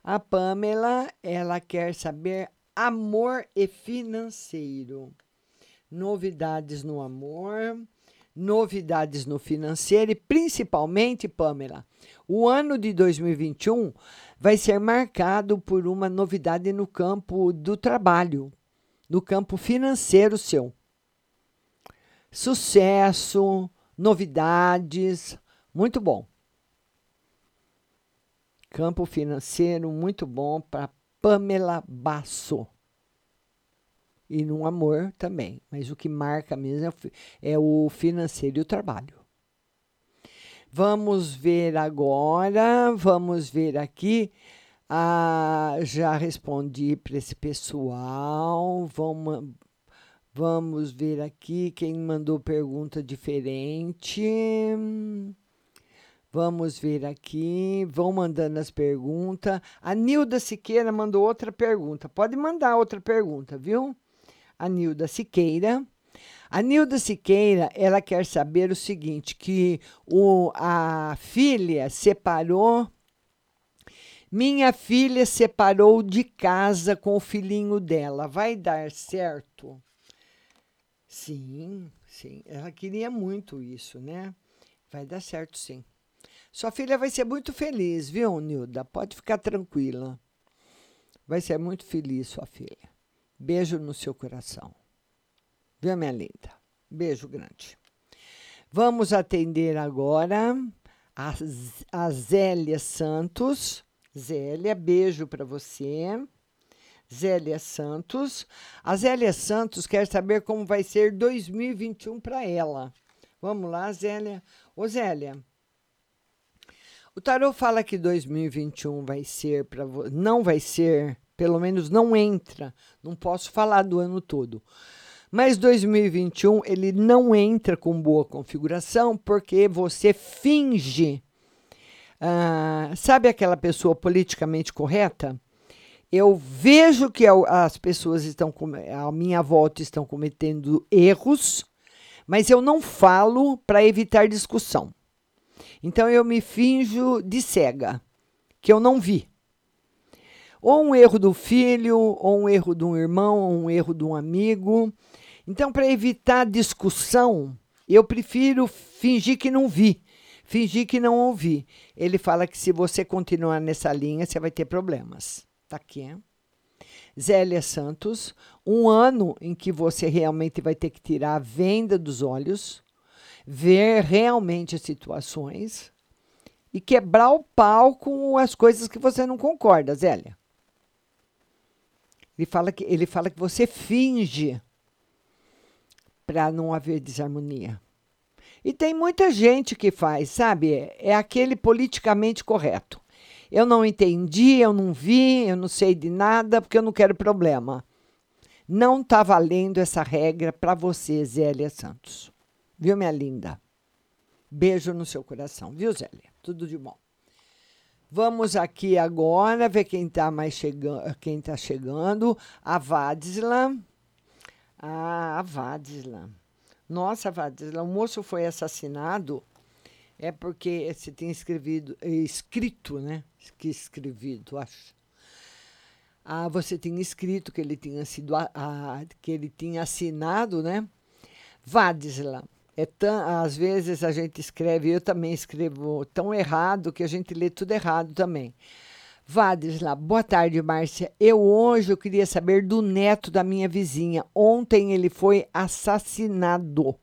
A Pamela, ela quer saber amor e financeiro. Novidades no amor, novidades no financeiro e principalmente, Pamela, o ano de 2021 vai ser marcado por uma novidade no campo do trabalho, no campo financeiro seu. Sucesso, novidades, muito bom. Campo financeiro muito bom para Pamela Basso. E no amor também, mas o que marca mesmo é o financeiro e o trabalho. Vamos ver agora, vamos ver aqui. Ah, já respondi para esse pessoal. Vamos, Vamos ver aqui quem mandou pergunta diferente. Vamos ver aqui. Vão mandando as perguntas. A Nilda Siqueira mandou outra pergunta. Pode mandar outra pergunta, viu? A Nilda Siqueira. A Nilda Siqueira, ela quer saber o seguinte, que o, a filha separou minha filha separou de casa com o filhinho dela. Vai dar certo? Sim, sim. Ela queria muito isso, né? Vai dar certo, sim. Sua filha vai ser muito feliz, viu, Nilda? Pode ficar tranquila. Vai ser muito feliz, sua filha. Beijo no seu coração. Viu, minha linda? Beijo grande. Vamos atender agora a, a Zélia Santos. Zélia, beijo para você. Zélia Santos. A Zélia Santos quer saber como vai ser 2021 para ela. Vamos lá, Zélia. Ô, Zélia, o tarô fala que 2021 vai ser para não vai ser, pelo menos não entra. Não posso falar do ano todo. Mas 2021 ele não entra com boa configuração porque você finge. Ah, sabe aquela pessoa politicamente correta? Eu vejo que as pessoas estão à minha volta estão cometendo erros, mas eu não falo para evitar discussão. Então eu me finjo de cega, que eu não vi. Ou um erro do filho, ou um erro de um irmão, ou um erro de um amigo. Então, para evitar discussão, eu prefiro fingir que não vi, fingir que não ouvi. Ele fala que se você continuar nessa linha, você vai ter problemas. Tá aqui, hein? Zélia Santos, um ano em que você realmente vai ter que tirar a venda dos olhos, ver realmente as situações e quebrar o pau com as coisas que você não concorda, Zélia. Ele fala que, ele fala que você finge para não haver desarmonia. E tem muita gente que faz, sabe? É aquele politicamente correto. Eu não entendi, eu não vi, eu não sei de nada, porque eu não quero problema. Não está valendo essa regra para você, Zélia Santos. Viu, minha linda? Beijo no seu coração, viu, Zélia? Tudo de bom. Vamos aqui agora ver quem está mais chegando, quem tá chegando. A Vadisla. Ah, a Vadisla. Nossa, Vadisla, o moço foi assassinado é porque você tem escrevido, escrito, né? Que escrevido, acho. Ah, você tinha escrito que ele tinha sido, a, a, que ele tinha assinado, né? Vadisla. É tão, às vezes a gente escreve, eu também escrevo tão errado que a gente lê tudo errado também. Vadisla, boa tarde, Márcia. Eu hoje eu queria saber do neto da minha vizinha. Ontem ele foi assassinado.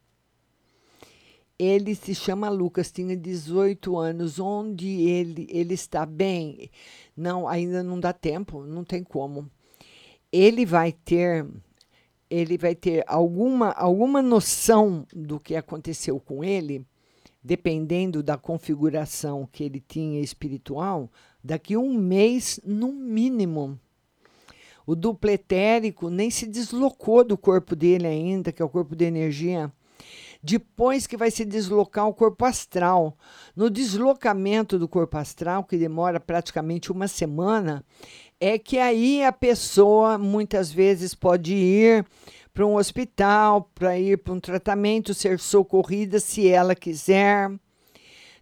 Ele se chama Lucas, tinha 18 anos. Onde ele ele está bem? Não, ainda não dá tempo, não tem como. Ele vai ter ele vai ter alguma, alguma noção do que aconteceu com ele, dependendo da configuração que ele tinha espiritual, daqui um mês, no mínimo. O duplo etérico nem se deslocou do corpo dele ainda, que é o corpo de energia. Depois que vai se deslocar o corpo astral. No deslocamento do corpo astral, que demora praticamente uma semana, é que aí a pessoa muitas vezes pode ir para um hospital, para ir para um tratamento, ser socorrida se ela quiser.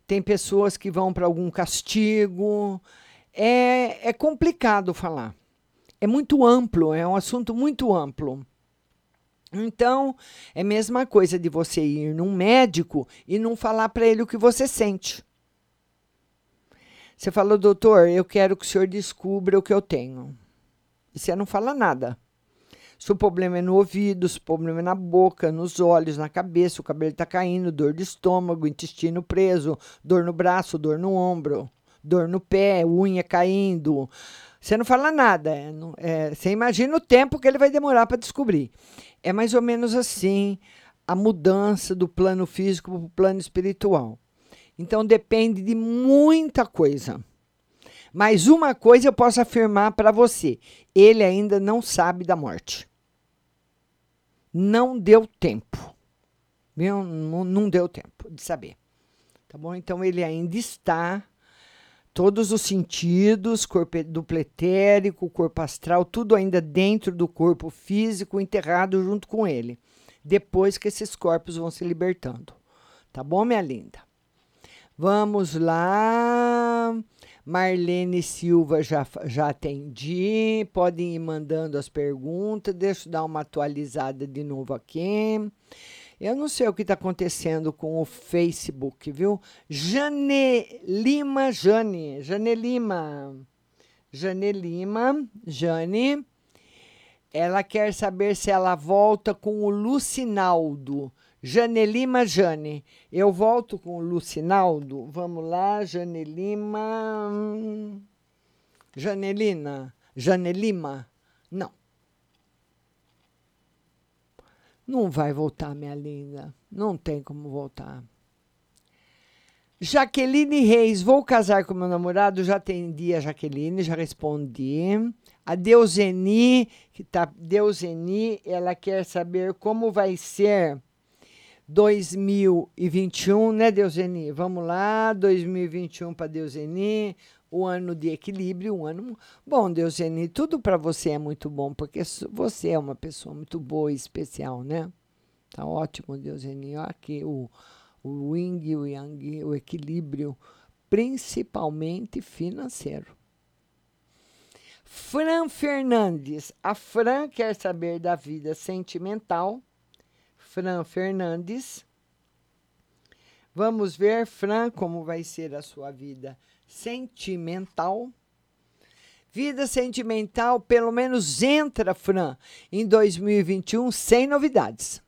Tem pessoas que vão para algum castigo. É, é complicado falar. É muito amplo, é um assunto muito amplo. Então, é a mesma coisa de você ir num médico e não falar para ele o que você sente. Você falou, doutor, eu quero que o senhor descubra o que eu tenho. E você não fala nada. Se o problema é no ouvido, se o problema é na boca, nos olhos, na cabeça, o cabelo está caindo, dor de estômago, intestino preso, dor no braço, dor no ombro, dor no pé, unha caindo. Você não fala nada. É, é, você imagina o tempo que ele vai demorar para descobrir. É mais ou menos assim a mudança do plano físico para o plano espiritual. Então depende de muita coisa. Mas uma coisa eu posso afirmar para você: ele ainda não sabe da morte. não deu tempo. Viu? Não, deu tempo de saber. Tá bom? Então ele ainda está todos os sentidos, corpo duplo etérico, corpo astral, tudo ainda dentro do corpo físico, enterrado junto com ele. Depois que esses corpos vão se libertando. Tá bom, minha linda? Vamos lá. Marlene Silva já, já atendi. Podem ir mandando as perguntas. Deixa eu dar uma atualizada de novo aqui. Eu não sei o que está acontecendo com o Facebook, viu? Jane Lima, Jane, Jane Lima, Jane Lima, Jane. Ela quer saber se ela volta com o Lucinaldo. Jane Lima, Jane. Eu volto com o Lucinaldo. Vamos lá, Jane Lima. Janelina, Jane Lima. Não. Não vai voltar, minha linda. Não tem como voltar. Jaqueline Reis, vou casar com meu namorado. Já atendi a Jaqueline, já respondi. A Deuseni, que tá Deuseni, ela quer saber como vai ser 2021, né, Deuseni? Vamos lá, 2021 para Deuseni, o ano de equilíbrio, um ano bom, Deuseni, tudo para você é muito bom, porque você é uma pessoa muito boa e especial, né? Tá ótimo, Deuseni. Aqui o, o yin o yang, o equilíbrio, principalmente financeiro. Fran Fernandes. A Fran quer saber da vida sentimental. Fran Fernandes. Vamos ver, Fran, como vai ser a sua vida sentimental. Vida sentimental, pelo menos entra, Fran, em 2021 sem novidades.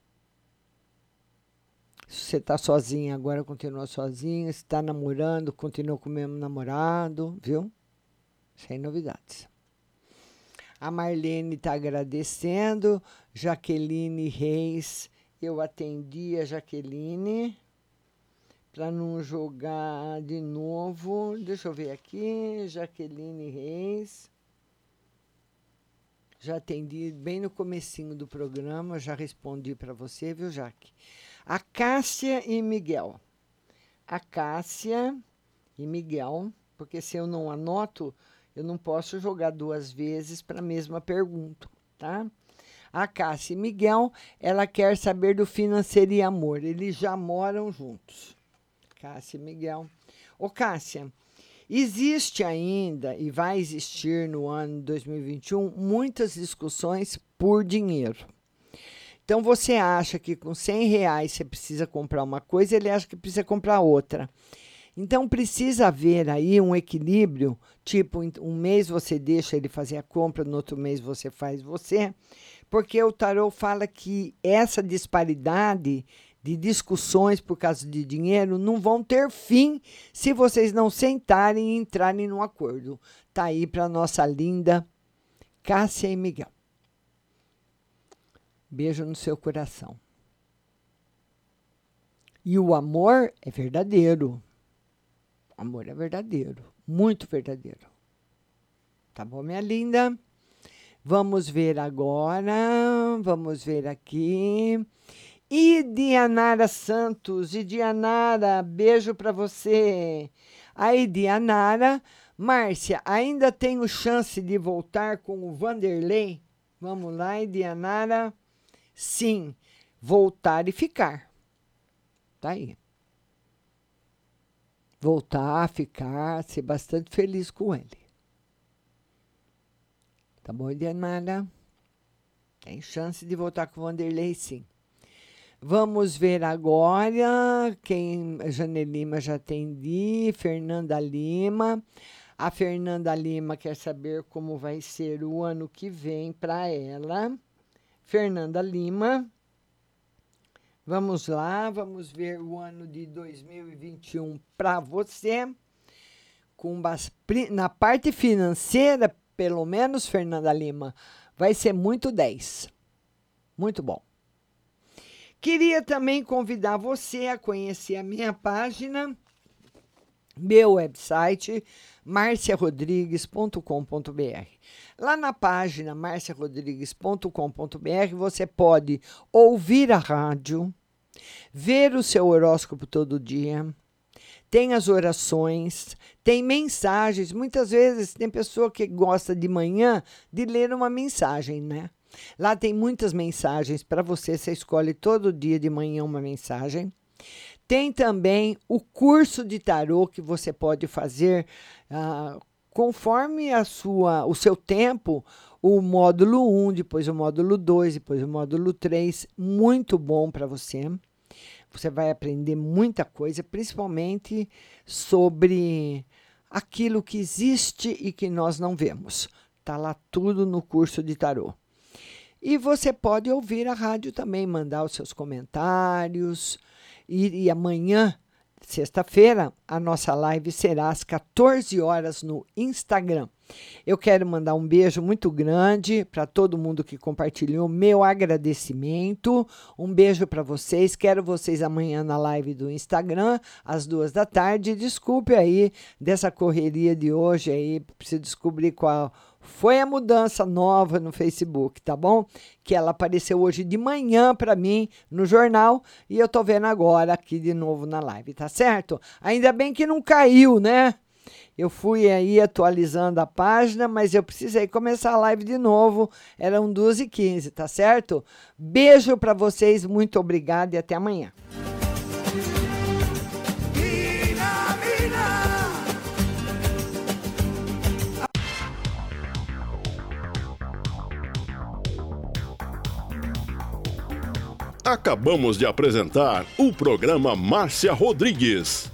Se você está sozinha agora, continua sozinha. Se está namorando, continua com o mesmo namorado, viu? Sem novidades. A Marlene está agradecendo. Jaqueline Reis, eu atendi a Jaqueline para não jogar de novo. Deixa eu ver aqui, Jaqueline Reis. Já atendi bem no comecinho do programa, já respondi para você, viu, Jaque? A Cássia e Miguel. A Cássia e Miguel, porque se eu não anoto, eu não posso jogar duas vezes para a mesma pergunta, tá? A Cássia e Miguel, ela quer saber do financeiro e amor. Eles já moram juntos. Cássia e Miguel. Ô, Cássia, existe ainda e vai existir no ano 2021 muitas discussões por dinheiro. Então você acha que com 100 reais você precisa comprar uma coisa, ele acha que precisa comprar outra. Então precisa haver aí um equilíbrio, tipo, um mês você deixa ele fazer a compra, no outro mês você faz você, porque o tarot fala que essa disparidade de discussões por causa de dinheiro não vão ter fim se vocês não sentarem e entrarem num acordo. Tá aí para nossa linda Cássia e Miguel. Beijo no seu coração. E o amor é verdadeiro. O amor é verdadeiro, muito verdadeiro. Tá bom, minha linda? Vamos ver agora, vamos ver aqui. E Dianara Santos, e Dianara, beijo para você. Aí, Dianara, Márcia, ainda tenho chance de voltar com o Vanderlei? Vamos lá, e Dianara, sim, voltar e ficar. Tá aí. Voltar, ficar, ser bastante feliz com ele. Tá bom, Dianara? Tem chance de voltar com o Vanderlei, sim. Vamos ver agora quem Jane Lima já atendi, Fernanda Lima. A Fernanda Lima quer saber como vai ser o ano que vem para ela. Fernanda Lima. Vamos lá, vamos ver o ano de 2021 para você. Com na parte financeira, pelo menos, Fernanda Lima, vai ser muito 10. Muito bom. Queria também convidar você a conhecer a minha página meu website marciarodrigues.com.br. Lá na página marciarodrigues.com.br você pode ouvir a rádio, ver o seu horóscopo todo dia, tem as orações, tem mensagens. Muitas vezes tem pessoa que gosta de manhã de ler uma mensagem, né? Lá tem muitas mensagens para você, você escolhe todo dia de manhã uma mensagem. Tem também o curso de tarô que você pode fazer ah, conforme a sua, o seu tempo, o módulo 1, depois o módulo 2, depois o módulo 3, muito bom para você. Você vai aprender muita coisa, principalmente sobre aquilo que existe e que nós não vemos. Tá lá tudo no curso de tarô. E você pode ouvir a rádio também, mandar os seus comentários. E, e amanhã, sexta-feira, a nossa live será às 14 horas no Instagram. Eu quero mandar um beijo muito grande para todo mundo que compartilhou. Meu agradecimento. Um beijo para vocês. Quero vocês amanhã na live do Instagram, às duas da tarde. Desculpe aí dessa correria de hoje aí. Preciso descobrir qual foi a mudança nova no Facebook, tá bom? Que ela apareceu hoje de manhã para mim no jornal e eu tô vendo agora aqui de novo na live, tá certo? Ainda bem que não caiu, né? Eu fui aí atualizando a página, mas eu precisei começar a live de novo. Eram 2h15, tá certo? Beijo para vocês, muito obrigada e até amanhã. Acabamos de apresentar o programa Márcia Rodrigues.